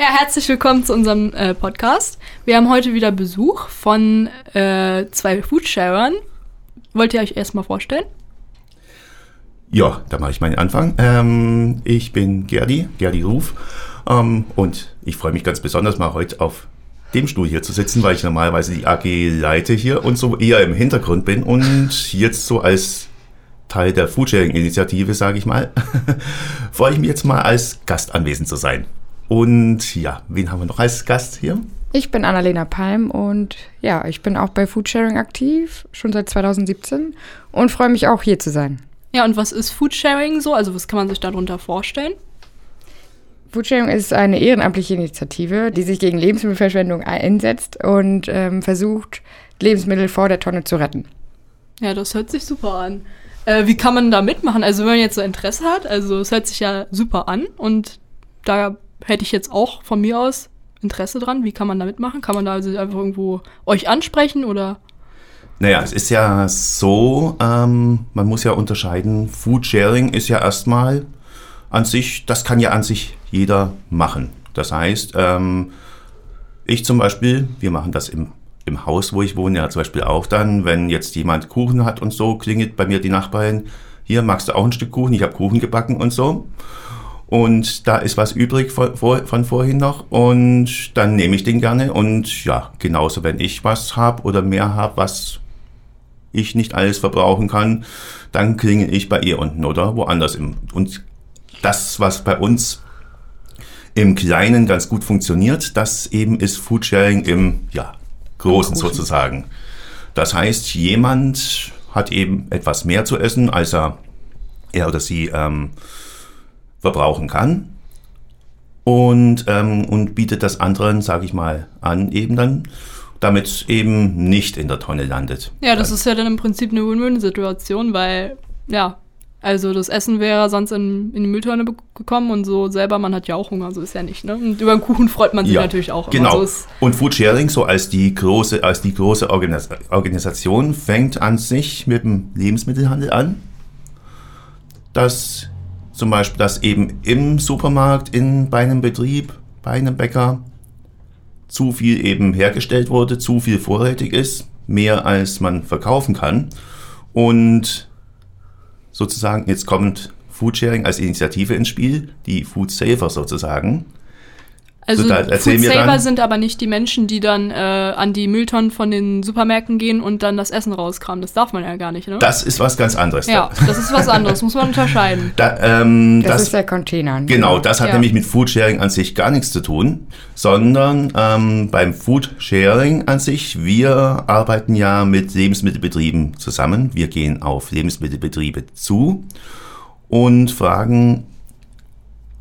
Ja, herzlich willkommen zu unserem äh, Podcast. Wir haben heute wieder Besuch von äh, zwei Foodsharern. Wollt ihr euch erstmal vorstellen? Ja, da mache ich meinen Anfang. Ähm, ich bin Gerdi, Gerdi Ruf. Ähm, und ich freue mich ganz besonders mal heute auf dem Stuhl hier zu sitzen, weil ich normalerweise die AG leite hier und so eher im Hintergrund bin und jetzt so als Teil der Foodsharing-Initiative, sage ich mal, freue ich mich jetzt mal als Gast anwesend zu sein. Und ja, wen haben wir noch als Gast hier? Ich bin Annalena Palm und ja, ich bin auch bei Foodsharing aktiv, schon seit 2017 und freue mich auch hier zu sein. Ja, und was ist Foodsharing so? Also was kann man sich darunter vorstellen? Foodsharing ist eine ehrenamtliche Initiative, die sich gegen Lebensmittelverschwendung einsetzt und ähm, versucht, Lebensmittel vor der Tonne zu retten. Ja, das hört sich super an. Äh, wie kann man da mitmachen? Also wenn man jetzt so Interesse hat, also es hört sich ja super an und da hätte ich jetzt auch von mir aus Interesse dran. Wie kann man da mitmachen? Kann man da also einfach irgendwo euch ansprechen oder? Naja, es ist ja so, ähm, man muss ja unterscheiden, Foodsharing ist ja erstmal an sich, das kann ja an sich jeder machen. Das heißt, ähm, ich zum Beispiel, wir machen das im, im Haus, wo ich wohne, ja zum Beispiel auch dann, wenn jetzt jemand Kuchen hat und so, klingelt bei mir die Nachbarin, hier magst du auch ein Stück Kuchen, ich habe Kuchen gebacken und so und da ist was übrig von, von vorhin noch und dann nehme ich den gerne und ja, genauso wenn ich was habe oder mehr habe, was ich nicht alles verbrauchen kann, dann klinge ich bei ihr unten oder woanders. Im, und das, was bei uns im Kleinen ganz gut funktioniert, das eben ist Foodsharing im ja, Großen sozusagen. Das heißt, jemand hat eben etwas mehr zu essen, als er, er oder sie ähm, verbrauchen kann und, ähm, und bietet das anderen, sage ich mal, an, eben dann, damit es eben nicht in der Tonne landet. Ja, das ist ja dann im Prinzip eine Win-Win-Situation, weil, ja, also das Essen wäre sonst in, in die Mülltonne gekommen und so selber, man hat ja auch Hunger, so ist ja nicht, ne? Und über den Kuchen freut man sich ja, natürlich auch. Genau. So und Foodsharing, so als die große, als die große Organis Organisation, fängt an sich mit dem Lebensmittelhandel an. Das zum Beispiel, dass eben im Supermarkt, in, bei einem Betrieb, bei einem Bäcker zu viel eben hergestellt wurde, zu viel vorrätig ist, mehr als man verkaufen kann. Und sozusagen, jetzt kommt Foodsharing als Initiative ins Spiel, die Food Saver sozusagen. Also so, Food Saver sind aber nicht die Menschen, die dann äh, an die Mülltonnen von den Supermärkten gehen und dann das Essen rauskramen. Das darf man ja gar nicht, ne? Das ist was ganz anderes. Ja, das ist was anderes, muss man unterscheiden. Da, ähm, das, das, ist der Container. Genau, das hat ja. nämlich mit Foodsharing an sich gar nichts zu tun, sondern ähm, beim Foodsharing an sich, wir arbeiten ja mit Lebensmittelbetrieben zusammen. Wir gehen auf Lebensmittelbetriebe zu und fragen,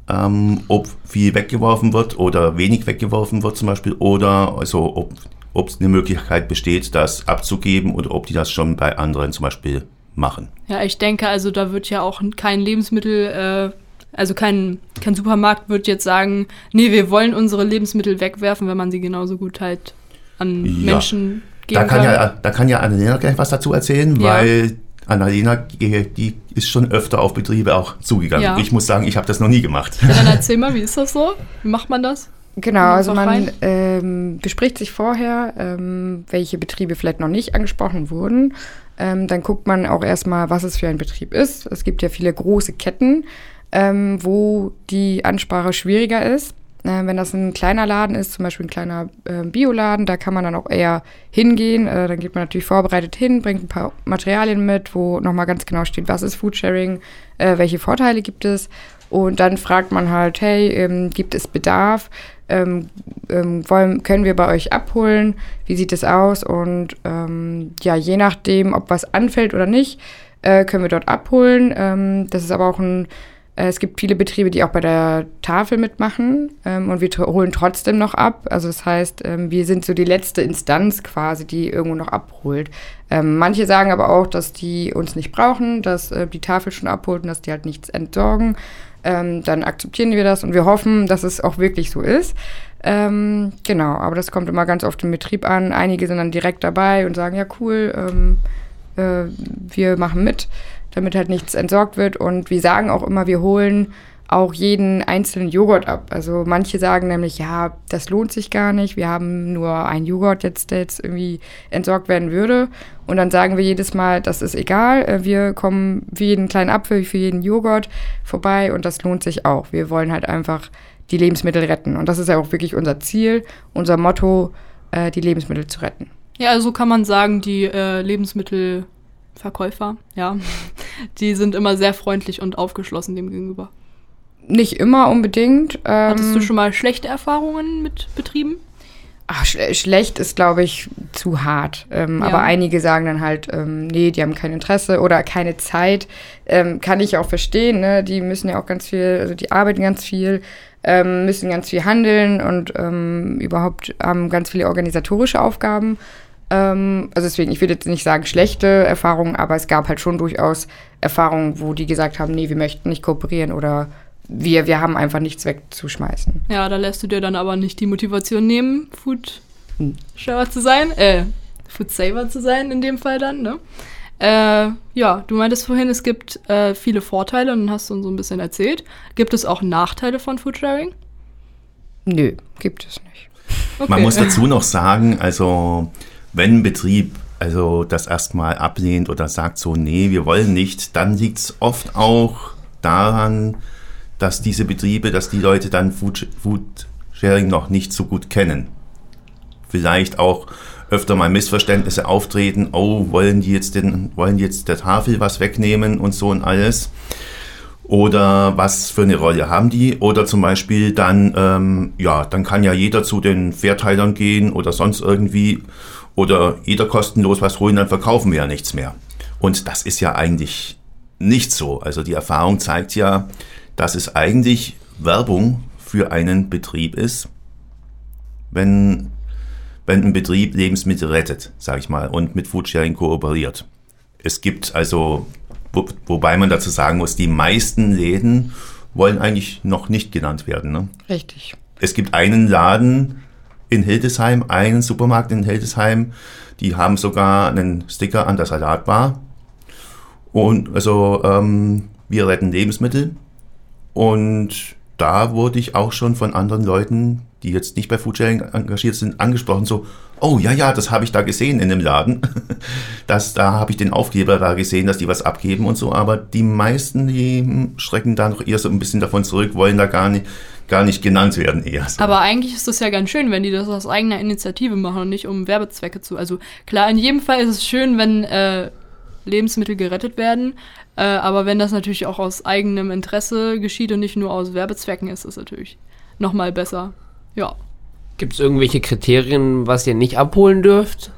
ähm, ob viel weggeworfen wird oder wenig weggeworfen wird zum Beispiel oder also ob ob es eine Möglichkeit besteht, das abzugeben oder ob die das schon bei anderen zum Beispiel machen. Ja, ich denke, also da wird ja auch kein Lebensmittel, äh, also kein, kein Supermarkt wird jetzt sagen, nee, wir wollen unsere Lebensmittel wegwerfen, wenn man sie genauso gut halt an ja. Menschen geben da kann. kann. Ja, da kann ja Annalena gleich was dazu erzählen, ja. weil Annalena, die ist schon öfter auf Betriebe auch zugegangen. Ja. Ich muss sagen, ich habe das noch nie gemacht. Ja, dann erzähl mal, wie ist das so? Wie macht man das? Genau, also man ähm, bespricht sich vorher, ähm, welche Betriebe vielleicht noch nicht angesprochen wurden. Ähm, dann guckt man auch erstmal, was es für ein Betrieb ist. Es gibt ja viele große Ketten, ähm, wo die Ansprache schwieriger ist. Äh, wenn das ein kleiner Laden ist, zum Beispiel ein kleiner äh, Bioladen, da kann man dann auch eher hingehen. Äh, dann geht man natürlich vorbereitet hin, bringt ein paar Materialien mit, wo nochmal ganz genau steht, was ist Foodsharing, äh, welche Vorteile gibt es. Und dann fragt man halt, hey, ähm, gibt es Bedarf? Ähm, ähm, wollen, können wir bei euch abholen? Wie sieht es aus? Und ähm, ja, je nachdem, ob was anfällt oder nicht, äh, können wir dort abholen. Ähm, das ist aber auch ein es gibt viele Betriebe, die auch bei der Tafel mitmachen ähm, und wir holen trotzdem noch ab. Also das heißt, ähm, wir sind so die letzte Instanz quasi, die irgendwo noch abholt. Ähm, manche sagen aber auch, dass die uns nicht brauchen, dass äh, die Tafel schon abholt und dass die halt nichts entsorgen. Ähm, dann akzeptieren wir das und wir hoffen, dass es auch wirklich so ist. Ähm, genau, aber das kommt immer ganz auf den Betrieb an. Einige sind dann direkt dabei und sagen, ja cool, ähm, äh, wir machen mit damit halt nichts entsorgt wird. Und wir sagen auch immer, wir holen auch jeden einzelnen Joghurt ab. Also manche sagen nämlich, ja, das lohnt sich gar nicht. Wir haben nur einen Joghurt jetzt, der jetzt irgendwie entsorgt werden würde. Und dann sagen wir jedes Mal, das ist egal. Äh, wir kommen für jeden kleinen Apfel, für jeden Joghurt vorbei und das lohnt sich auch. Wir wollen halt einfach die Lebensmittel retten. Und das ist ja auch wirklich unser Ziel, unser Motto, äh, die Lebensmittel zu retten. Ja, also kann man sagen, die äh, Lebensmittelverkäufer, ja, die sind immer sehr freundlich und aufgeschlossen dem gegenüber. Nicht immer unbedingt. Ähm, Hattest du schon mal schlechte Erfahrungen mit Betrieben? Ach, sch schlecht ist, glaube ich, zu hart. Ähm, ja. Aber einige sagen dann halt, ähm, nee, die haben kein Interesse oder keine Zeit. Ähm, kann ich auch verstehen, ne? Die müssen ja auch ganz viel, also die arbeiten ganz viel, ähm, müssen ganz viel handeln und ähm, überhaupt haben ganz viele organisatorische Aufgaben. Ähm, also deswegen, ich würde jetzt nicht sagen schlechte Erfahrungen, aber es gab halt schon durchaus Erfahrungen, wo die gesagt haben, nee, wir möchten nicht kooperieren oder wir, wir haben einfach nichts wegzuschmeißen. Ja, da lässt du dir dann aber nicht die Motivation nehmen, Food Sharer zu sein, äh, Food Saver zu sein in dem Fall dann, ne? Äh, ja, du meintest vorhin, es gibt äh, viele Vorteile und hast uns so ein bisschen erzählt. Gibt es auch Nachteile von Foodsharing? Nö, gibt es nicht. Okay. Man muss dazu noch sagen, also wenn ein Betrieb also das erstmal ablehnt oder sagt so, nee, wir wollen nicht, dann liegt es oft auch daran, dass diese Betriebe, dass die Leute dann Food, Food Sharing noch nicht so gut kennen. Vielleicht auch öfter mal Missverständnisse auftreten, oh, wollen die jetzt den, wollen die jetzt der Tafel was wegnehmen und so und alles. Oder was für eine Rolle haben die? Oder zum Beispiel dann, ähm, ja, dann kann ja jeder zu den Verteilern gehen oder sonst irgendwie oder jeder kostenlos was holen, dann verkaufen wir ja nichts mehr. Und das ist ja eigentlich nicht so. Also die Erfahrung zeigt ja, dass es eigentlich Werbung für einen Betrieb ist, wenn, wenn ein Betrieb Lebensmittel rettet, sage ich mal, und mit Foodsharing kooperiert. Es gibt also, wo, wobei man dazu sagen muss, die meisten Läden wollen eigentlich noch nicht genannt werden. Ne? Richtig. Es gibt einen Laden in Hildesheim, einen Supermarkt in Hildesheim, die haben sogar einen Sticker an der Salatbar. Und also ähm, wir retten Lebensmittel und da wurde ich auch schon von anderen Leuten, die jetzt nicht bei Foodsharing engagiert sind, angesprochen, so, oh ja, ja, das habe ich da gesehen in dem Laden. Das, da habe ich den Aufkleber da gesehen, dass die was abgeben und so. Aber die meisten, die schrecken da noch eher so ein bisschen davon zurück, wollen da gar nicht, gar nicht genannt werden eher. So. Aber eigentlich ist das ja ganz schön, wenn die das aus eigener Initiative machen und nicht um Werbezwecke zu. Also klar, in jedem Fall ist es schön, wenn äh, Lebensmittel gerettet werden. Äh, aber wenn das natürlich auch aus eigenem Interesse geschieht und nicht nur aus Werbezwecken, ist es natürlich nochmal besser. Ja. Gibt es irgendwelche Kriterien, was ihr nicht abholen dürft?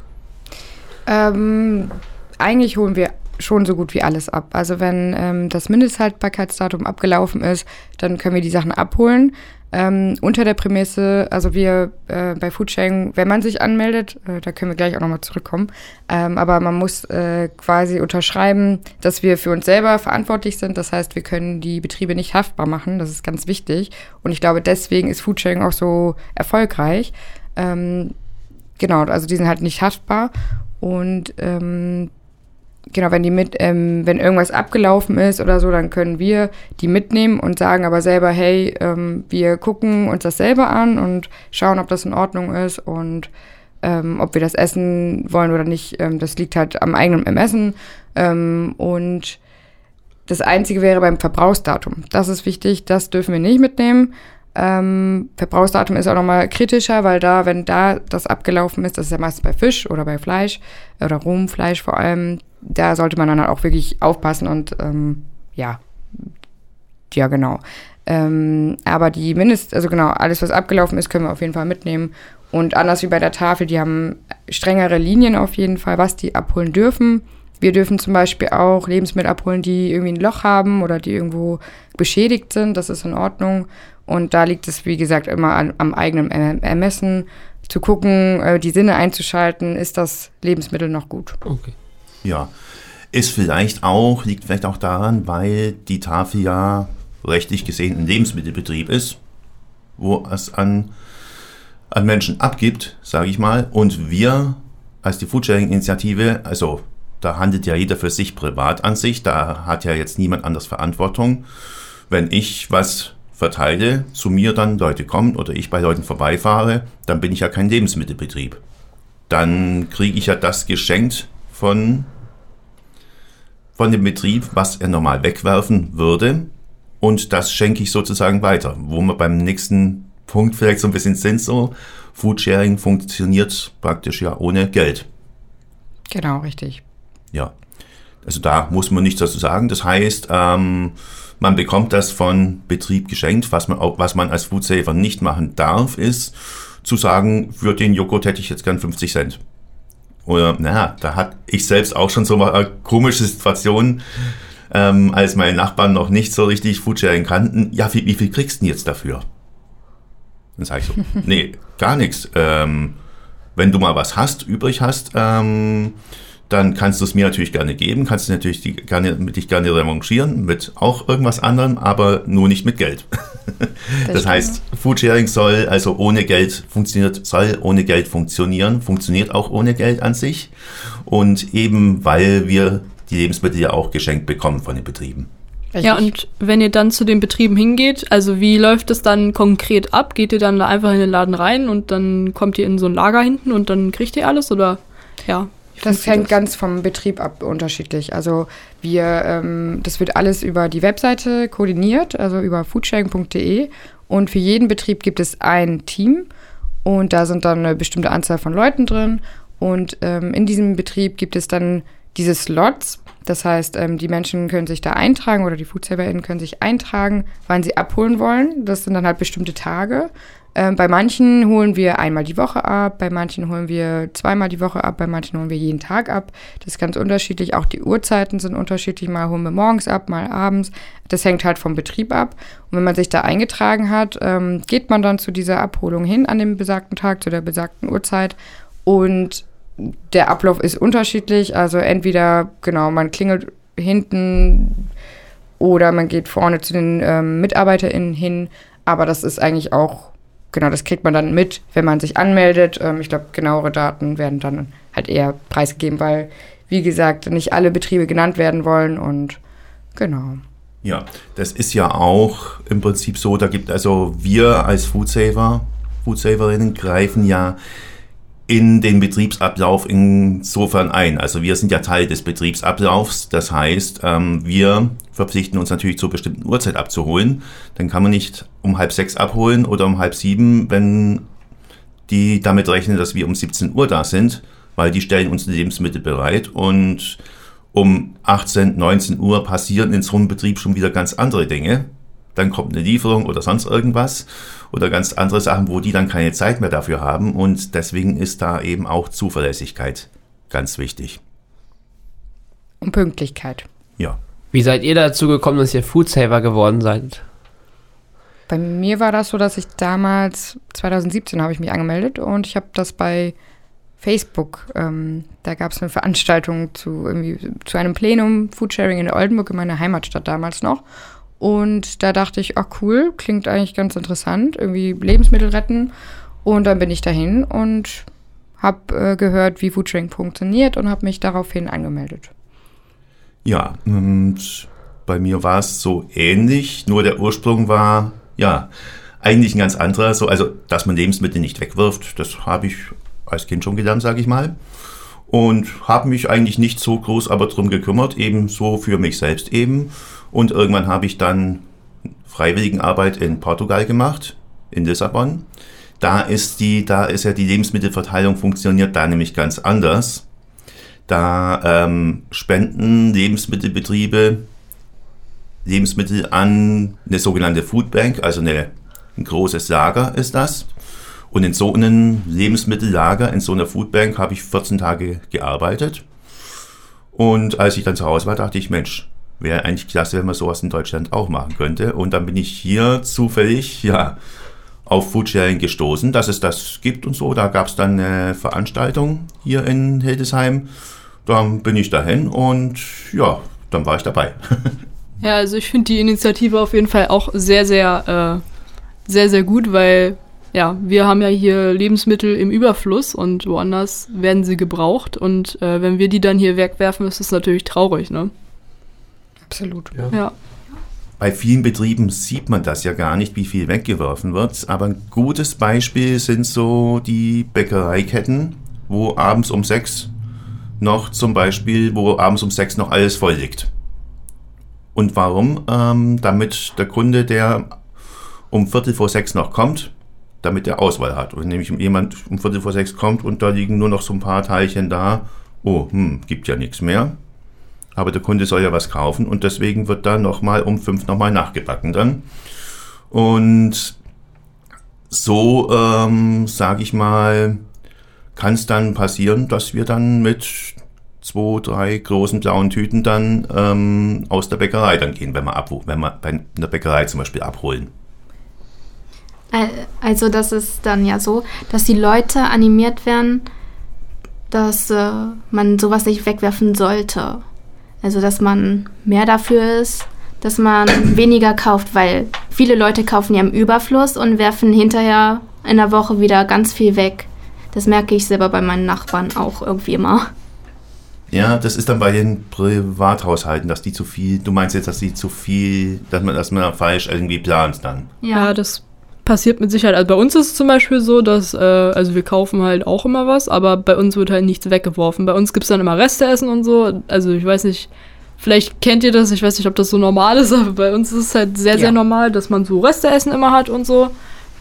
Ähm, eigentlich holen wir schon so gut wie alles ab. Also wenn ähm, das Mindesthaltbarkeitsdatum abgelaufen ist, dann können wir die Sachen abholen. Ähm, unter der Prämisse, also wir äh, bei Foodsharing, wenn man sich anmeldet, äh, da können wir gleich auch nochmal zurückkommen, ähm, aber man muss äh, quasi unterschreiben, dass wir für uns selber verantwortlich sind. Das heißt, wir können die Betriebe nicht haftbar machen. Das ist ganz wichtig. Und ich glaube, deswegen ist Foodsharing auch so erfolgreich. Ähm, genau, also die sind halt nicht haftbar. Und ähm, genau, wenn die mit, ähm, wenn irgendwas abgelaufen ist oder so, dann können wir die mitnehmen und sagen aber selber, hey, ähm, wir gucken uns das selber an und schauen, ob das in Ordnung ist und ähm, ob wir das essen wollen oder nicht. Ähm, das liegt halt am eigenen Ermessen. Ähm, und das Einzige wäre beim Verbrauchsdatum. Das ist wichtig, das dürfen wir nicht mitnehmen. Ähm, Verbrauchsdatum ist auch nochmal kritischer, weil da, wenn da das abgelaufen ist, das ist ja meistens bei Fisch oder bei Fleisch oder Rumfleisch vor allem, da sollte man dann halt auch wirklich aufpassen und ähm, ja, ja genau. Ähm, aber die Mindest, also genau, alles was abgelaufen ist, können wir auf jeden Fall mitnehmen. Und anders wie bei der Tafel, die haben strengere Linien auf jeden Fall, was die abholen dürfen. Wir dürfen zum Beispiel auch Lebensmittel abholen, die irgendwie ein Loch haben oder die irgendwo beschädigt sind. Das ist in Ordnung. Und da liegt es, wie gesagt, immer an, am eigenen Ermessen, zu gucken, äh, die Sinne einzuschalten, ist das Lebensmittel noch gut. Okay. Ja, ist vielleicht auch, liegt vielleicht auch daran, weil die Tafel ja rechtlich gesehen ein Lebensmittelbetrieb ist, wo es an, an Menschen abgibt, sage ich mal, und wir als die Foodsharing-Initiative, also da handelt ja jeder für sich privat an sich, da hat ja jetzt niemand anders Verantwortung. wenn ich was verteile, zu mir dann Leute kommen oder ich bei Leuten vorbeifahre, dann bin ich ja kein Lebensmittelbetrieb. Dann kriege ich ja das geschenkt von, von dem Betrieb, was er normal wegwerfen würde. Und das schenke ich sozusagen weiter. Wo wir beim nächsten Punkt vielleicht so ein bisschen sind, so Foodsharing funktioniert praktisch ja ohne Geld. Genau, richtig. Ja. Also da muss man nichts dazu sagen. Das heißt, ähm, man bekommt das von Betrieb geschenkt. Was man, auch, was man als Foodsaver nicht machen darf, ist zu sagen, für den Joghurt hätte ich jetzt gern 50 Cent. Oder, naja, da hat ich selbst auch schon so mal komische Situationen, ähm, als meine Nachbarn noch nicht so richtig Foodsharing kannten. Ja, wie, wie viel kriegst du denn jetzt dafür? Dann sage ich so, nee, gar nichts. Ähm, wenn du mal was hast, übrig hast, ähm, dann kannst du es mir natürlich gerne geben, kannst du natürlich die, gerne, mit dich gerne revanchieren mit auch irgendwas anderem, aber nur nicht mit Geld. Das, das heißt, Foodsharing soll also ohne Geld funktioniert, soll ohne Geld funktionieren, funktioniert auch ohne Geld an sich und eben weil wir die Lebensmittel ja auch geschenkt bekommen von den Betrieben. Richtig. Ja, und wenn ihr dann zu den Betrieben hingeht, also wie läuft es dann konkret ab? Geht ihr dann da einfach in den Laden rein und dann kommt ihr in so ein Lager hinten und dann kriegt ihr alles oder ja? Das hängt das? ganz vom Betrieb ab, unterschiedlich. Also wir, ähm, das wird alles über die Webseite koordiniert, also über foodsharing.de. Und für jeden Betrieb gibt es ein Team und da sind dann eine bestimmte Anzahl von Leuten drin. Und ähm, in diesem Betrieb gibt es dann diese Slots. Das heißt, ähm, die Menschen können sich da eintragen oder die FoodsaverInnen können sich eintragen, wann sie abholen wollen. Das sind dann halt bestimmte Tage. Ähm, bei manchen holen wir einmal die Woche ab, bei manchen holen wir zweimal die Woche ab, bei manchen holen wir jeden Tag ab. Das ist ganz unterschiedlich. Auch die Uhrzeiten sind unterschiedlich. Mal holen wir morgens ab, mal abends. Das hängt halt vom Betrieb ab. Und wenn man sich da eingetragen hat, ähm, geht man dann zu dieser Abholung hin an dem besagten Tag, zu der besagten Uhrzeit. Und der Ablauf ist unterschiedlich. Also entweder, genau, man klingelt hinten oder man geht vorne zu den ähm, MitarbeiterInnen hin. Aber das ist eigentlich auch genau, das kriegt man dann mit, wenn man sich anmeldet. Ähm, ich glaube, genauere Daten werden dann halt eher preisgegeben, weil, wie gesagt, nicht alle Betriebe genannt werden wollen und genau. Ja, das ist ja auch im Prinzip so, da gibt also wir als Foodsaver, Foodsaverinnen greifen ja in den Betriebsablauf insofern ein. Also wir sind ja Teil des Betriebsablaufs. Das heißt, ähm, wir verpflichten uns natürlich zur bestimmten Uhrzeit abzuholen. Dann kann man nicht um halb sechs abholen oder um halb sieben, wenn die damit rechnen, dass wir um 17 Uhr da sind, weil die stellen uns die Lebensmittel bereit und um 18, 19 Uhr passieren in so einem Betrieb schon wieder ganz andere Dinge dann kommt eine Lieferung oder sonst irgendwas oder ganz andere Sachen, wo die dann keine Zeit mehr dafür haben und deswegen ist da eben auch Zuverlässigkeit ganz wichtig. Und Pünktlichkeit. Ja. Wie seid ihr dazu gekommen, dass ihr Foodsaver geworden seid? Bei mir war das so, dass ich damals, 2017 habe ich mich angemeldet und ich habe das bei Facebook, ähm, da gab es eine Veranstaltung zu, irgendwie, zu einem Plenum Foodsharing in Oldenburg in meiner Heimatstadt damals noch. Und da dachte ich, ach cool, klingt eigentlich ganz interessant, irgendwie Lebensmittel retten. Und dann bin ich dahin und habe äh, gehört, wie Foodsharing funktioniert und habe mich daraufhin angemeldet. Ja, und bei mir war es so ähnlich, nur der Ursprung war, ja, eigentlich ein ganz anderer. So, also, dass man Lebensmittel nicht wegwirft, das habe ich als Kind schon gelernt, sage ich mal. Und habe mich eigentlich nicht so groß aber drum gekümmert, eben so für mich selbst eben. Und irgendwann habe ich dann Freiwilligenarbeit in Portugal gemacht, in Lissabon. Da ist die, da ist ja die Lebensmittelverteilung funktioniert da nämlich ganz anders. Da ähm, spenden Lebensmittelbetriebe Lebensmittel an eine sogenannte Foodbank, also eine, ein großes Lager ist das. Und in so einem Lebensmittellager, in so einer Foodbank, habe ich 14 Tage gearbeitet. Und als ich dann zu Hause war, dachte ich, Mensch, wäre eigentlich klasse, wenn man sowas in Deutschland auch machen könnte. Und dann bin ich hier zufällig, ja, auf Foodsharing gestoßen, dass es das gibt und so. Da gab es dann eine Veranstaltung hier in Hildesheim. Dann bin ich dahin und ja, dann war ich dabei. ja, also ich finde die Initiative auf jeden Fall auch sehr, sehr, äh, sehr, sehr gut, weil ja, wir haben ja hier Lebensmittel im Überfluss und woanders werden sie gebraucht. Und äh, wenn wir die dann hier wegwerfen, ist das natürlich traurig, ne? Absolut. Ja. ja. bei vielen Betrieben sieht man das ja gar nicht, wie viel weggeworfen wird. Aber ein gutes Beispiel sind so die Bäckereiketten, wo abends um sechs noch zum Beispiel, wo abends um sechs noch alles voll liegt. Und warum? Ähm, damit der Kunde, der um Viertel vor sechs noch kommt, damit er Auswahl hat. Wenn nämlich jemand um Viertel vor sechs kommt und da liegen nur noch so ein paar Teilchen da, oh, hm, gibt ja nichts mehr. Aber der Kunde soll ja was kaufen und deswegen wird da nochmal um fünf nochmal nachgebacken dann. Und so, ähm, sage ich mal, kann es dann passieren, dass wir dann mit zwei, drei großen blauen Tüten dann ähm, aus der Bäckerei dann gehen, wenn wir, ab, wenn wir bei einer Bäckerei zum Beispiel abholen. Also das ist dann ja so, dass die Leute animiert werden, dass äh, man sowas nicht wegwerfen sollte. Also dass man mehr dafür ist, dass man weniger kauft, weil viele Leute kaufen ja im Überfluss und werfen hinterher in der Woche wieder ganz viel weg. Das merke ich selber bei meinen Nachbarn auch irgendwie immer. Ja, das ist dann bei den Privathaushalten, dass die zu viel, du meinst jetzt, dass die zu viel, dass man, dass man falsch irgendwie plant dann. Ja, das passiert mit Sicherheit. Also bei uns ist es zum Beispiel so, dass, äh, also wir kaufen halt auch immer was, aber bei uns wird halt nichts weggeworfen. Bei uns gibt es dann immer Resteessen und so. Also ich weiß nicht, vielleicht kennt ihr das, ich weiß nicht, ob das so normal ist, aber bei uns ist es halt sehr, sehr Ja. normal, dass man so Resteessen immer hat und so.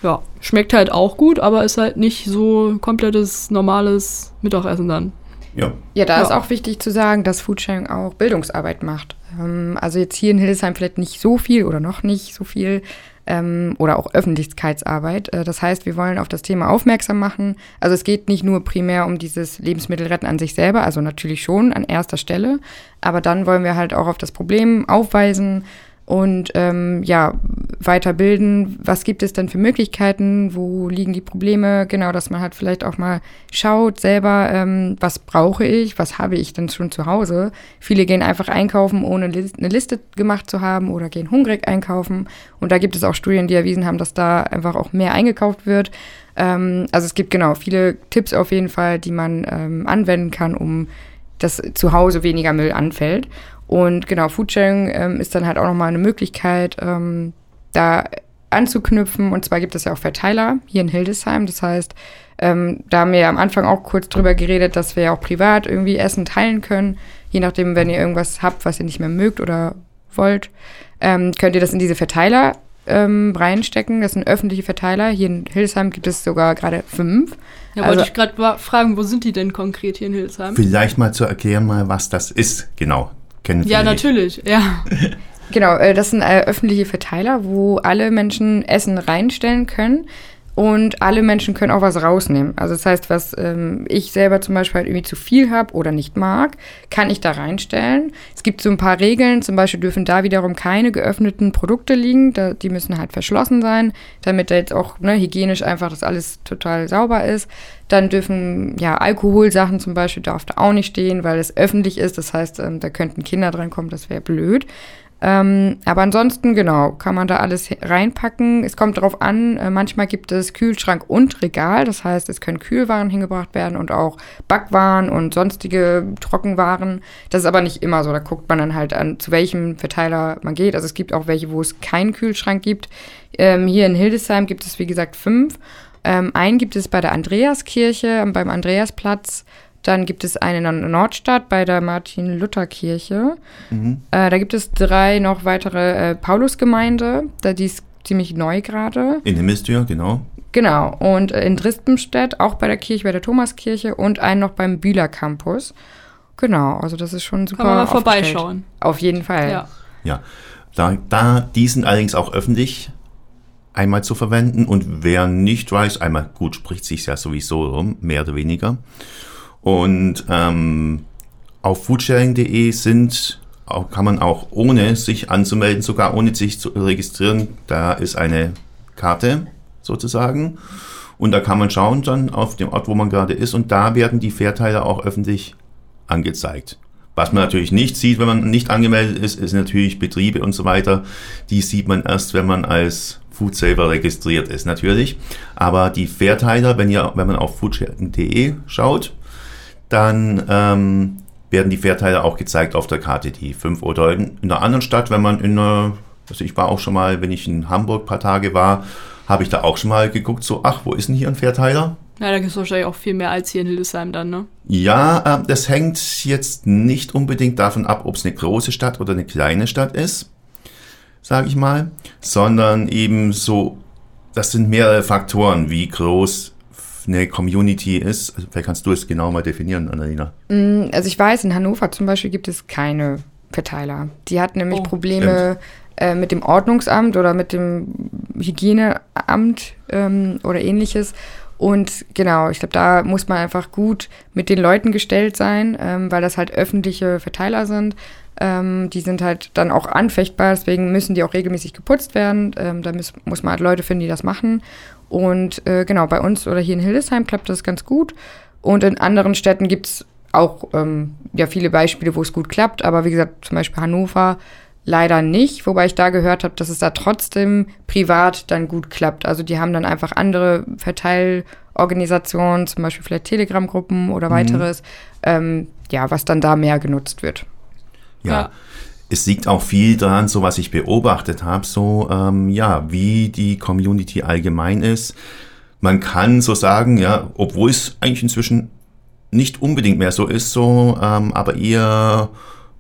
Ja, schmeckt halt auch gut, aber ist halt nicht so komplettes, normales Mittagessen dann. Ja. Ja, da Ja. ist auch wichtig zu sagen, dass Foodsharing auch Bildungsarbeit macht. Ähm, also jetzt hier in Hildesheim vielleicht nicht so viel oder noch nicht so viel ähm, oder auch Öffentlichkeitsarbeit. Äh, das heißt, wir wollen auf das Thema aufmerksam machen. Also es geht nicht nur primär um dieses Lebensmittelretten an sich selber, also natürlich schon an erster Stelle, aber dann wollen wir halt auch auf das Problem aufweisen und ähm, ja, weiterbilden. Was gibt es denn für Möglichkeiten? Wo liegen die Probleme? Genau, dass man halt vielleicht auch mal schaut selber, ähm, was brauche ich, was habe ich denn schon zu Hause. Viele gehen einfach einkaufen, ohne eine Liste gemacht zu haben oder gehen hungrig einkaufen. Und da gibt es auch Studien, die erwiesen haben, dass da einfach auch mehr eingekauft wird. Ähm, also es gibt genau viele Tipps auf jeden Fall, die man ähm, anwenden kann, um dass zu Hause weniger Müll anfällt. Und genau, Foodsharing ähm, ist dann halt auch nochmal eine Möglichkeit, ähm, da anzuknüpfen. Und zwar gibt es ja auch Verteiler hier in Hildesheim. Das heißt, ähm, da haben wir ja am Anfang auch kurz drüber geredet, dass wir ja auch privat irgendwie Essen teilen können. Je nachdem, wenn ihr irgendwas habt, was ihr nicht mehr mögt oder wollt, ähm, könnt ihr das in diese Verteiler ähm, reinstecken. Das sind öffentliche Verteiler. Hier in Hildesheim gibt es sogar gerade fünf. Ja, Also- wollte ich gerade fragen, wo sind die denn konkret hier in Hildesheim? Vielleicht mal zu erklären, mal, was das ist. Genau. Kennen Ja, natürlich, ja. Genau, äh, das sind äh, öffentliche Verteiler, wo alle Menschen Essen reinstellen können und alle Menschen können auch was rausnehmen. Also das heißt, was ähm, ich selber zum Beispiel halt irgendwie zu viel habe oder nicht mag, kann ich da reinstellen. Es gibt so ein paar Regeln, zum Beispiel dürfen da wiederum keine geöffneten Produkte liegen, da, die müssen halt verschlossen sein, damit da jetzt auch ne, hygienisch einfach das alles total sauber ist. Dann dürfen, ja, Alkoholsachen zum Beispiel darf da auch nicht stehen, weil es öffentlich ist. Das heißt, ähm, da könnten Kinder dran kommen, das wäre blöd. Ähm, aber ansonsten, genau, kann man da alles reinpacken. Es kommt darauf an, äh, manchmal gibt es Kühlschrank und Regal. Das heißt, es können Kühlwaren hingebracht werden und auch Backwaren und sonstige Trockenwaren. Das ist aber nicht immer so. Da guckt man dann halt an, zu welchem Verteiler man geht. Also es gibt auch welche, wo es keinen Kühlschrank gibt. Ähm, hier in Hildesheim gibt es, wie gesagt, fünf. Ähm, einen gibt es bei der Andreaskirche, beim Andreasplatz. Dann gibt es einen in der Nordstadt bei der Martin-Luther-Kirche. Äh, da gibt es drei noch weitere äh, Paulusgemeinde. Da, die ist ziemlich neu gerade. In Himmelstür, genau. Genau. Und äh, in Drispenstedt, auch bei der Kirche, bei der Thomaskirche und einen noch beim Bühler Campus. Genau, also das ist schon super. Kann man mal aufgestellt. vorbeischauen. Auf jeden Fall. Ja. Ja. Da, da, die sind allerdings auch öffentlich einmal zu verwenden und wer nicht weiß, einmal gut spricht sich ja sowieso rum, mehr oder weniger. Und ähm, auf foodsharing.de sind auch, kann man auch ohne sich anzumelden, sogar ohne sich zu registrieren, da ist eine Karte sozusagen. Und da kann man schauen dann auf dem Ort, wo man gerade ist und da werden die Verteiler auch öffentlich angezeigt. Was man natürlich nicht sieht, wenn man nicht angemeldet ist, ist natürlich Betriebe und so weiter. Die sieht man erst, wenn man als Foodsaver registriert ist, natürlich. Aber die Verteiler, wenn ihr, wenn man auf foodsharing.de schaut, dann ähm, werden die Verteiler auch gezeigt auf der Karte, die fünf oder in, in einer anderen Stadt, wenn man in einer Also ich war auch schon mal, wenn ich in Hamburg ein paar Tage war, habe ich da auch schon mal geguckt, so, ach, wo ist denn hier ein Verteiler? Ja, da gibt es wahrscheinlich auch viel mehr als hier in Hildesheim dann, ne? Ja, äh, das hängt jetzt nicht unbedingt davon ab, ob es eine große Stadt oder eine kleine Stadt ist, sage ich mal, sondern eben so, das sind mehrere Faktoren, wie groß eine Community ist. Also vielleicht kannst du es genau mal definieren, Annalena. Mm, Also ich weiß, in Hannover zum Beispiel gibt es keine Verteiler. Die hatten nämlich Oh, Probleme äh, mit dem Ordnungsamt oder mit dem Hygieneamt ähm, oder ähnliches. Und genau, ich glaube, da muss man einfach gut mit den Leuten gestellt sein, ähm, weil das halt öffentliche Verteiler sind. Ähm, die sind halt dann auch anfechtbar, deswegen müssen die auch regelmäßig geputzt werden. Ähm, da muss, muss man halt Leute finden, die das machen. Und äh, genau, bei uns oder hier in Hildesheim klappt das ganz gut. Und in anderen Städten gibt es auch ähm, ja, viele Beispiele, wo es gut klappt. Aber wie gesagt, zum Beispiel Hannover leider nicht. Wobei ich da gehört habe, dass es da trotzdem privat dann gut klappt. Also die haben dann einfach andere Verteilorganisationen, zum Beispiel vielleicht Telegram-Gruppen oder weiteres. Ähm, ja, was dann da mehr genutzt wird. Ja. Ja. Es liegt auch viel daran, so was ich beobachtet habe, so ähm, ja, wie die Community allgemein ist. Man kann so sagen, ja, obwohl es eigentlich inzwischen nicht unbedingt mehr so ist, so, ähm, aber eher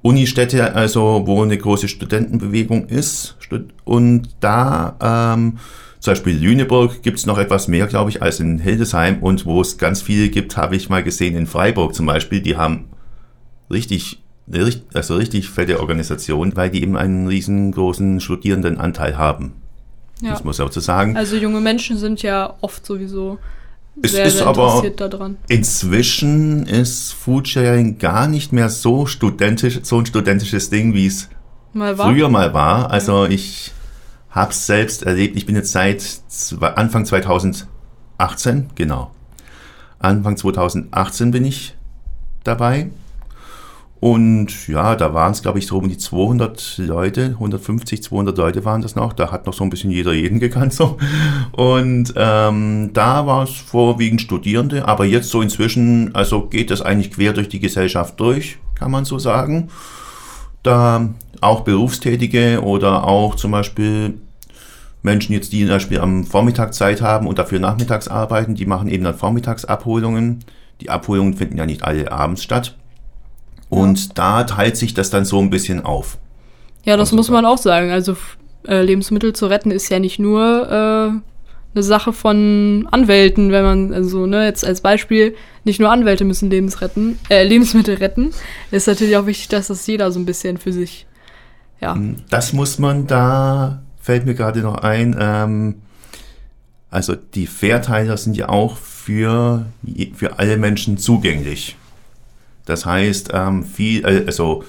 Unistädte, also wo eine große Studentenbewegung ist. Und da, ähm, zum Beispiel Lüneburg gibt's noch etwas mehr, glaube ich, als in Hildesheim. Und wo es ganz viele gibt, habe ich mal gesehen in Freiburg zum Beispiel. Die haben richtig, also richtig fette Organisation, weil die eben einen riesengroßen Studierendenanteil haben. Ja. Das muss man auch so sagen. Also junge Menschen sind ja oft sowieso Es sehr, ist sehr aber- interessiert daran. Inzwischen ist Foodsharing gar nicht mehr so studentisch, so ein studentisches Ding, wie es Mal früher mal war. Also ich habe es selbst erlebt. Ich bin jetzt seit Anfang 2018, genau. Anfang 2018 bin ich dabei. Und ja, da waren es, glaube ich, so um die 200 Leute, 150, 200 Leute waren das noch. Da hat noch so ein bisschen jeder jeden gekannt. So. Und ähm, da war es vorwiegend Studierende, aber jetzt so inzwischen, also geht das eigentlich quer durch die Gesellschaft durch, kann man so sagen. Da auch Berufstätige oder auch zum Beispiel Menschen jetzt, die zum Beispiel am Vormittag Zeit haben und dafür nachmittags arbeiten, die machen eben dann Vormittagsabholungen. Die Abholungen finden ja nicht alle abends statt. Und da teilt sich das dann so ein bisschen auf. Ja, das Also muss man auch sagen. Also äh, Lebensmittel zu retten ist ja nicht nur äh, eine Sache von Anwälten, wenn man, also ne, jetzt als Beispiel, nicht nur Anwälte müssen Lebens retten, äh, Lebensmittel retten. Ist natürlich auch wichtig, dass das jeder so ein bisschen für sich, ja. Das muss man da, fällt mir gerade noch ein, ähm, also die Verteiler sind ja auch für, für alle Menschen zugänglich. Das heißt, ähm, viel, äh, also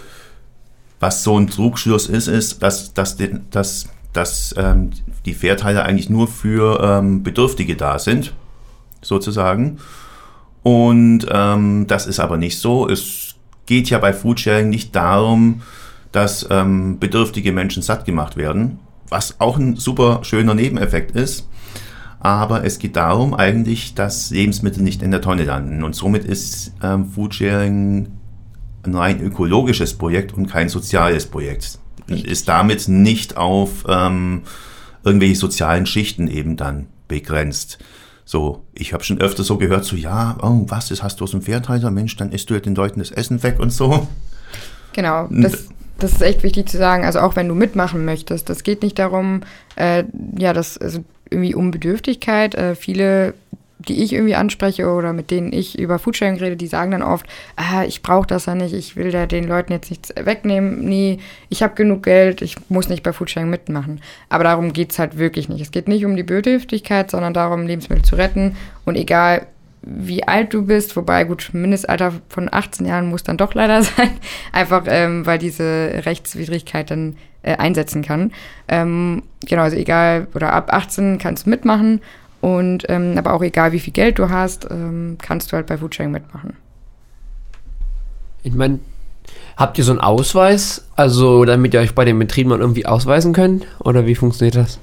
was so ein Trugschluss ist, ist, dass, dass, dass, dass ähm, die Verteiler eigentlich nur für ähm, Bedürftige da sind, sozusagen. Und ähm, das ist aber nicht so. Es geht ja bei Foodsharing nicht darum, dass ähm, bedürftige Menschen satt gemacht werden, was auch ein super schöner Nebeneffekt ist. Aber es geht darum eigentlich, dass Lebensmittel nicht in der Tonne landen. Und somit ist ähm, Foodsharing ein rein ökologisches Projekt und kein soziales Projekt. Ist damit nicht auf ähm, irgendwelche sozialen Schichten eben dann begrenzt. So, ich habe schon öfter so gehört, so ja, oh, was, das hast du aus dem Verteiler, Mensch, dann isst du ja den Leuten das Essen weg und so. Genau, das, das ist echt wichtig zu sagen. Also auch wenn du mitmachen möchtest, das geht nicht darum, äh, ja, das also irgendwie um Bedürftigkeit. Äh, viele, die ich irgendwie anspreche oder mit denen ich über Foodsharing rede, die sagen dann oft, ah, ich brauche das ja nicht, ich will da den Leuten jetzt nichts wegnehmen. Nee, ich habe genug Geld, ich muss nicht bei Foodsharing mitmachen. Aber darum geht's halt wirklich nicht. Es geht nicht um die Bedürftigkeit, sondern darum, Lebensmittel zu retten. Und egal, wie alt du bist, wobei gut, Mindestalter von 18 Jahren muss dann doch leider sein, einfach ähm, weil diese Rechtswidrigkeit dann äh, einsetzen kann. Ähm, genau, also egal, oder ab 18 kannst du mitmachen und ähm, aber auch egal, wie viel Geld du hast, ähm, kannst du halt bei Foodsharing mitmachen. Ich meine, habt ihr so einen Ausweis, also damit ihr euch bei den Betrieben dann irgendwie ausweisen könnt? Oder wie funktioniert das?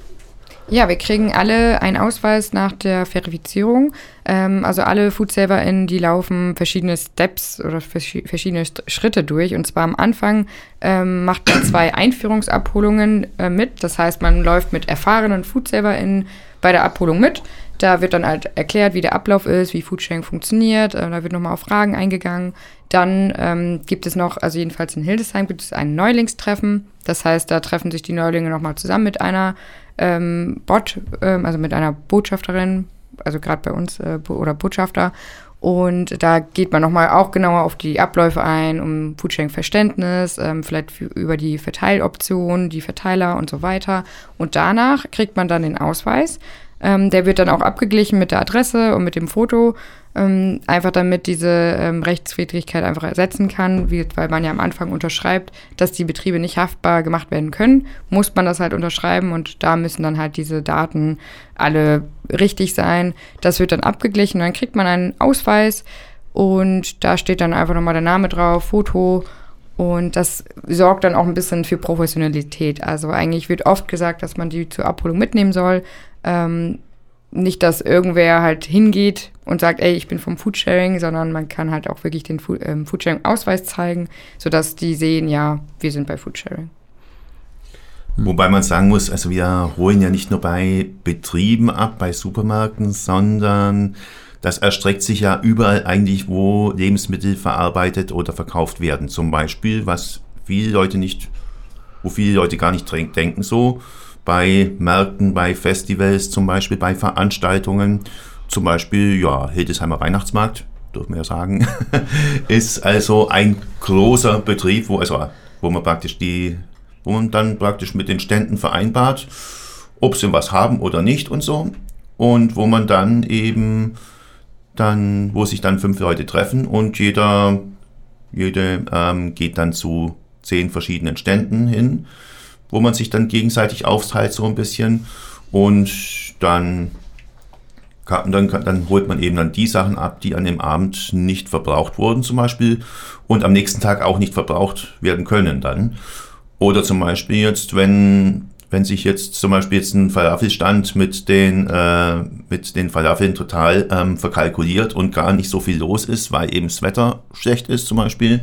Ja, wir kriegen alle einen Ausweis nach der Verifizierung. Ähm, also alle FoodSaverInnen, die laufen verschiedene Steps oder verschi- verschiedene St- Schritte durch. Und zwar am Anfang ähm, macht man zwei Einführungsabholungen äh, mit. Das heißt, man läuft mit erfahrenen FoodSaverInnen bei der Abholung mit. Da wird dann halt erklärt, wie der Ablauf ist, wie Foodsharing funktioniert. Äh, da wird nochmal auf Fragen eingegangen. Dann ähm, gibt es noch, also jedenfalls in Hildesheim gibt es ein Neulingstreffen. Das heißt, da treffen sich die Neulinge nochmal zusammen mit einer ähm, Bot, ähm, also mit einer Botschafterin, also gerade bei uns äh, oder Botschafter. Und da geht man nochmal auch genauer auf die Abläufe ein, um Foodsharing-Verständnis, ähm, vielleicht über die Verteiloptionen, die Verteiler und so weiter. Und danach kriegt man dann den Ausweis. Ähm, der wird dann auch abgeglichen mit der Adresse und mit dem Foto, ähm, einfach damit diese ähm, Rechtswidrigkeit einfach ersetzen kann, wie, weil man ja am Anfang unterschreibt, dass die Betriebe nicht haftbar gemacht werden können, muss man das halt unterschreiben und da müssen dann halt diese Daten alle richtig sein. Das wird dann abgeglichen, dann kriegt man einen Ausweis und da steht dann einfach nochmal der Name drauf, Foto und das sorgt dann auch ein bisschen für Professionalität. Also eigentlich wird oft gesagt, dass man die zur Abholung mitnehmen soll. Ähm, nicht, dass irgendwer halt hingeht und sagt, ey, ich bin vom Foodsharing, sondern man kann halt auch wirklich den ähm, Foodsharing-Ausweis zeigen, sodass die sehen, ja, wir sind bei Foodsharing. Wobei man sagen muss, also wir holen ja nicht nur bei Betrieben ab, bei Supermärkten, sondern das erstreckt sich ja überall eigentlich, wo Lebensmittel verarbeitet oder verkauft werden. Zum Beispiel, was viele Leute nicht, wo viele Leute gar nicht denken, so bei Märkten, bei Festivals, zum Beispiel bei Veranstaltungen, zum Beispiel, ja, Hildesheimer Weihnachtsmarkt, dürfen wir ja sagen, ist also ein großer Betrieb, wo, also, wo man praktisch die, wo man dann praktisch mit den Ständen vereinbart, ob sie was haben oder nicht und so. Und wo man dann eben dann, wo sich dann fünf Leute treffen und jeder, jede ähm, geht dann zu zehn verschiedenen Ständen hin, wo man sich dann gegenseitig aufteilt so ein bisschen und dann kann, dann, dann holt man eben dann die Sachen ab, die an dem Abend nicht verbraucht wurden zum Beispiel und am nächsten Tag auch nicht verbraucht werden können dann. Oder zum Beispiel jetzt, wenn, wenn sich jetzt zum Beispiel jetzt ein Falafelstand mit den, äh, mit den Falafeln total ähm, verkalkuliert und gar nicht so viel los ist, weil eben das Wetter schlecht ist zum Beispiel,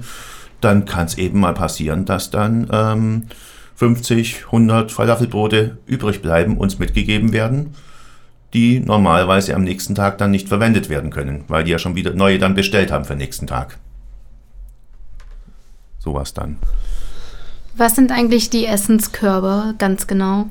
dann kann es eben mal passieren, dass dann ähm, 50, 100 Falafelbrote übrig bleiben, uns mitgegeben werden, die normalerweise am nächsten Tag dann nicht verwendet werden können, weil die ja schon wieder neue dann bestellt haben für den nächsten Tag. Sowas dann. Was sind eigentlich die Essenskörbe ganz genau?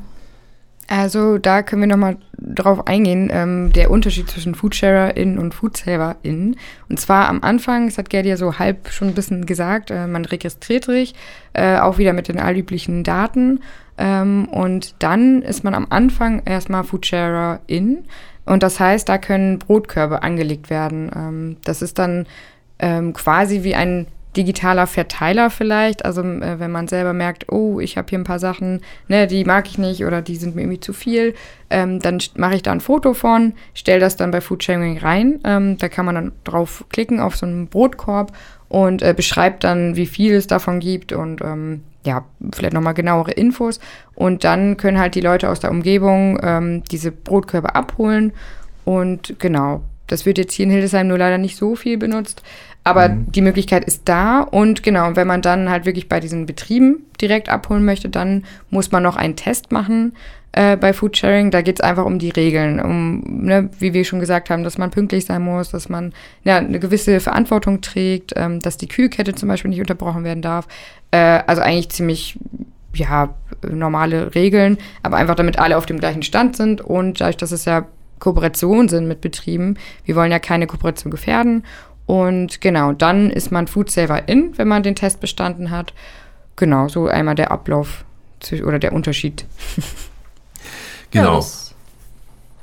Also da können wir nochmal drauf eingehen, ähm, der Unterschied zwischen FoodsharerInnen und FoodSaverInnen. Und zwar am Anfang, das hat Gerd ja so halb schon ein bisschen gesagt, äh, man registriert sich, äh, auch wieder mit den allüblichen Daten. Ähm, und dann ist man am Anfang erstmal FoodsharerIn. Und das heißt, da können Brotkörbe angelegt werden. Ähm, das ist dann ähm, quasi wie ein digitaler Verteiler vielleicht. Also äh, wenn man selber merkt, oh, ich habe hier ein paar Sachen, ne, die mag ich nicht oder die sind mir irgendwie zu viel, ähm, dann mache ich da ein Foto von, stelle das dann bei Foodsharing rein. Ähm, da kann man dann drauf klicken auf so einen Brotkorb und äh, beschreibt dann, wie viel es davon gibt und ähm, ja, vielleicht nochmal genauere Infos. Und dann können halt die Leute aus der Umgebung ähm, diese Brotkörbe abholen. Und genau, das wird jetzt hier in Hildesheim nur leider nicht so viel benutzt. Aber die Möglichkeit ist da. Und genau, wenn man dann halt wirklich bei diesen Betrieben direkt abholen möchte, dann muss man noch einen Test machen äh, bei Foodsharing. Da geht es einfach um die Regeln, um, ne, wie wir schon gesagt haben, dass man pünktlich sein muss, dass man ja, eine gewisse Verantwortung trägt, ähm, dass die Kühlkette zum Beispiel nicht unterbrochen werden darf. Äh, also eigentlich ziemlich ja, normale Regeln, aber einfach damit alle auf dem gleichen Stand sind und dadurch, dass es ja Kooperationen sind mit Betrieben, wir wollen ja keine Kooperation gefährden und genau, dann ist man Foodsaver in, wenn man den Test bestanden hat. Genau, so einmal der Ablauf oder der Unterschied. Ja, Genau. das,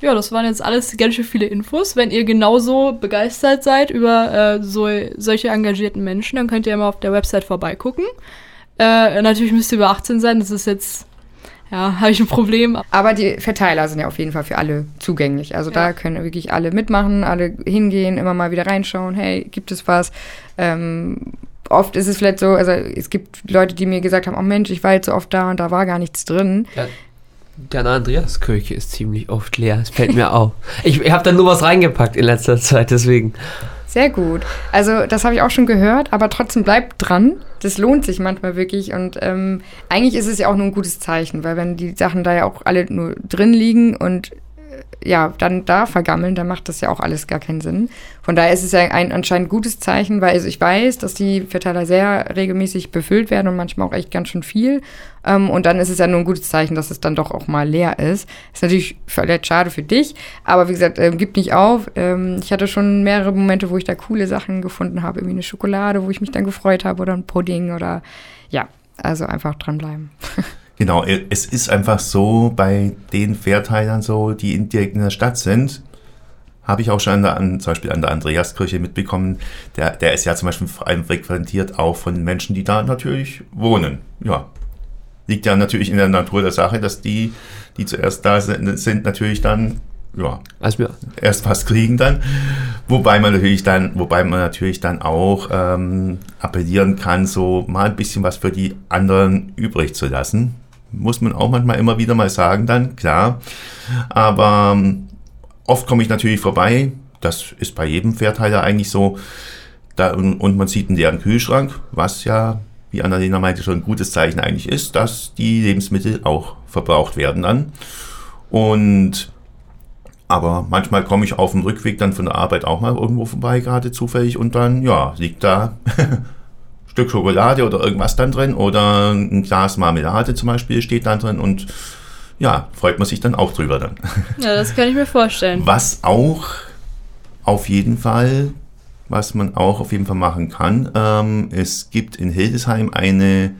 ja, das waren jetzt alles ganz schön viele Infos. Wenn ihr genauso begeistert seid über äh, so, solche engagierten Menschen, dann könnt ihr mal auf der Website vorbeigucken. Äh, natürlich müsst ihr über 18 sein, das ist jetzt, ja, habe ich ein Problem. Aber die Verteiler sind ja auf jeden Fall für alle zugänglich. Also da Ja. können wirklich alle mitmachen, alle hingehen, immer mal wieder reinschauen, hey, gibt es was? Ähm, oft ist es vielleicht so, also es gibt Leute, die mir gesagt haben, oh Mensch, ich war jetzt so oft da und da war gar nichts drin. Ja. Die Anna Andreas Kirche ist ziemlich oft leer. Es fällt mir auf. Ich, ich habe da nur was reingepackt in letzter Zeit, deswegen. Sehr gut. Also das habe ich auch schon gehört, aber trotzdem bleibt dran. Das lohnt sich manchmal wirklich und ähm, eigentlich ist es ja auch nur ein gutes Zeichen, weil wenn die Sachen da ja auch alle nur drin liegen und ja, dann da vergammeln, dann macht das ja auch alles gar keinen Sinn. Von daher ist es ja ein anscheinend gutes Zeichen, weil also ich weiß, dass die Verteiler sehr regelmäßig befüllt werden und manchmal auch echt ganz schön viel. Ähm, und dann ist es ja nur ein gutes Zeichen, dass es dann doch auch mal leer ist. Ist natürlich vielleicht schade für dich, aber wie gesagt, ähm, gib nicht auf. Ähm, ich hatte schon mehrere Momente, wo ich da coole Sachen gefunden habe, irgendwie eine Schokolade, wo ich mich dann gefreut habe oder ein Pudding oder ja, also einfach dranbleiben. Genau, es ist einfach so, bei den Verteilern so, die indirekt in der Stadt sind, habe ich auch schon an der, an, zum Beispiel an der Andreaskirche mitbekommen, der, der ist ja zum Beispiel vor allem frequentiert auch von Menschen, die da natürlich wohnen. Ja, liegt ja natürlich in der Natur der Sache, dass die, die zuerst da sind, sind natürlich dann ja, Also, erst was kriegen dann. Wobei man natürlich dann, wobei man natürlich dann auch ähm, appellieren kann, so mal ein bisschen was für die anderen übrig zu lassen. Muss man auch manchmal immer wieder mal sagen dann, klar. Aber ähm, oft komme ich natürlich vorbei. Das ist bei jedem Verteiler eigentlich so. Da, und, und man sieht einen leeren Kühlschrank, was ja, wie Annalena meinte, schon ein gutes Zeichen eigentlich ist, dass die Lebensmittel auch verbraucht werden dann. Und aber manchmal komme ich auf dem Rückweg dann von der Arbeit auch mal irgendwo vorbei, gerade zufällig, und dann, ja, liegt da Stück Schokolade oder irgendwas dann drin oder ein Glas Marmelade zum Beispiel steht dann drin und ja, freut man sich dann auch drüber dann. Ja, das kann ich mir vorstellen. Was auch auf jeden Fall, was man auch auf jeden Fall machen kann, ähm, es gibt in Hildesheim eine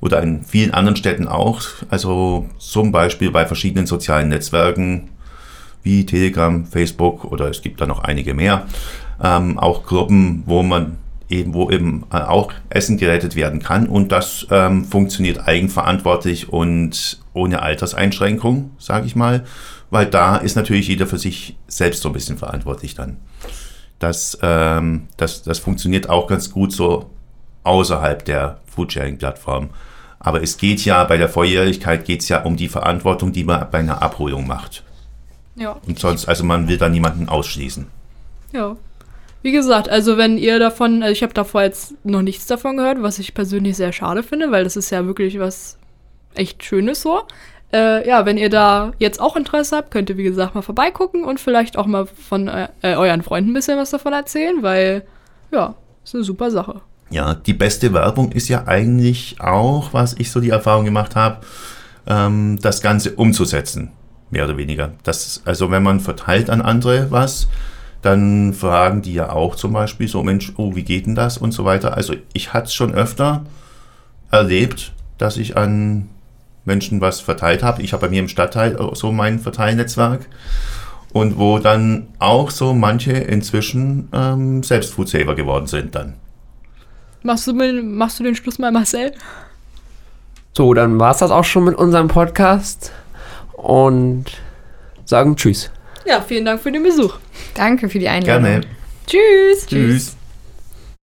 oder in vielen anderen Städten auch, also zum Beispiel bei verschiedenen sozialen Netzwerken wie Telegram, Facebook oder es gibt da noch einige mehr, ähm, auch Gruppen, wo man eben, wo eben auch Essen gerettet werden kann und das ähm, funktioniert eigenverantwortlich und ohne Alterseinschränkung, sage ich mal, weil da ist natürlich jeder für sich selbst so ein bisschen verantwortlich dann. Das, ähm, das, das funktioniert auch ganz gut so außerhalb der Foodsharing-Plattform. Aber es geht ja bei der Volljährigkeit geht es ja um die Verantwortung, die man bei einer Abholung macht. Ja. Und sonst, also man will da niemanden ausschließen. Ja. Wie gesagt, also wenn ihr davon, also ich habe davor jetzt noch nichts davon gehört, was ich persönlich sehr schade finde, weil das ist ja wirklich was echt Schönes so. Äh, ja, wenn ihr da jetzt auch Interesse habt, könnt ihr wie gesagt mal vorbeigucken und vielleicht auch mal von äh, äh, euren Freunden ein bisschen was davon erzählen, weil ja, ist eine super Sache. Ja, die beste Werbung ist ja eigentlich auch, was ich so die Erfahrung gemacht habe, ähm, das Ganze umzusetzen, mehr oder weniger. Das, also wenn man verteilt an andere was, dann fragen die ja auch zum Beispiel so, Mensch, oh, wie geht denn das und so weiter. Also ich hatte es schon öfter erlebt, dass ich an Menschen was verteilt habe. Ich habe bei mir im Stadtteil so mein Verteilnetzwerk und wo dann auch so manche inzwischen ähm, selbst Foodsaver geworden sind dann. Machst du, mit, machst du den Schluss mal, Marcel? So, dann war es das auch schon mit unserem Podcast und sagen Tschüss. Ja, vielen Dank für den Besuch. Danke für die Einladung. Gerne. Tschüss. Tschüss.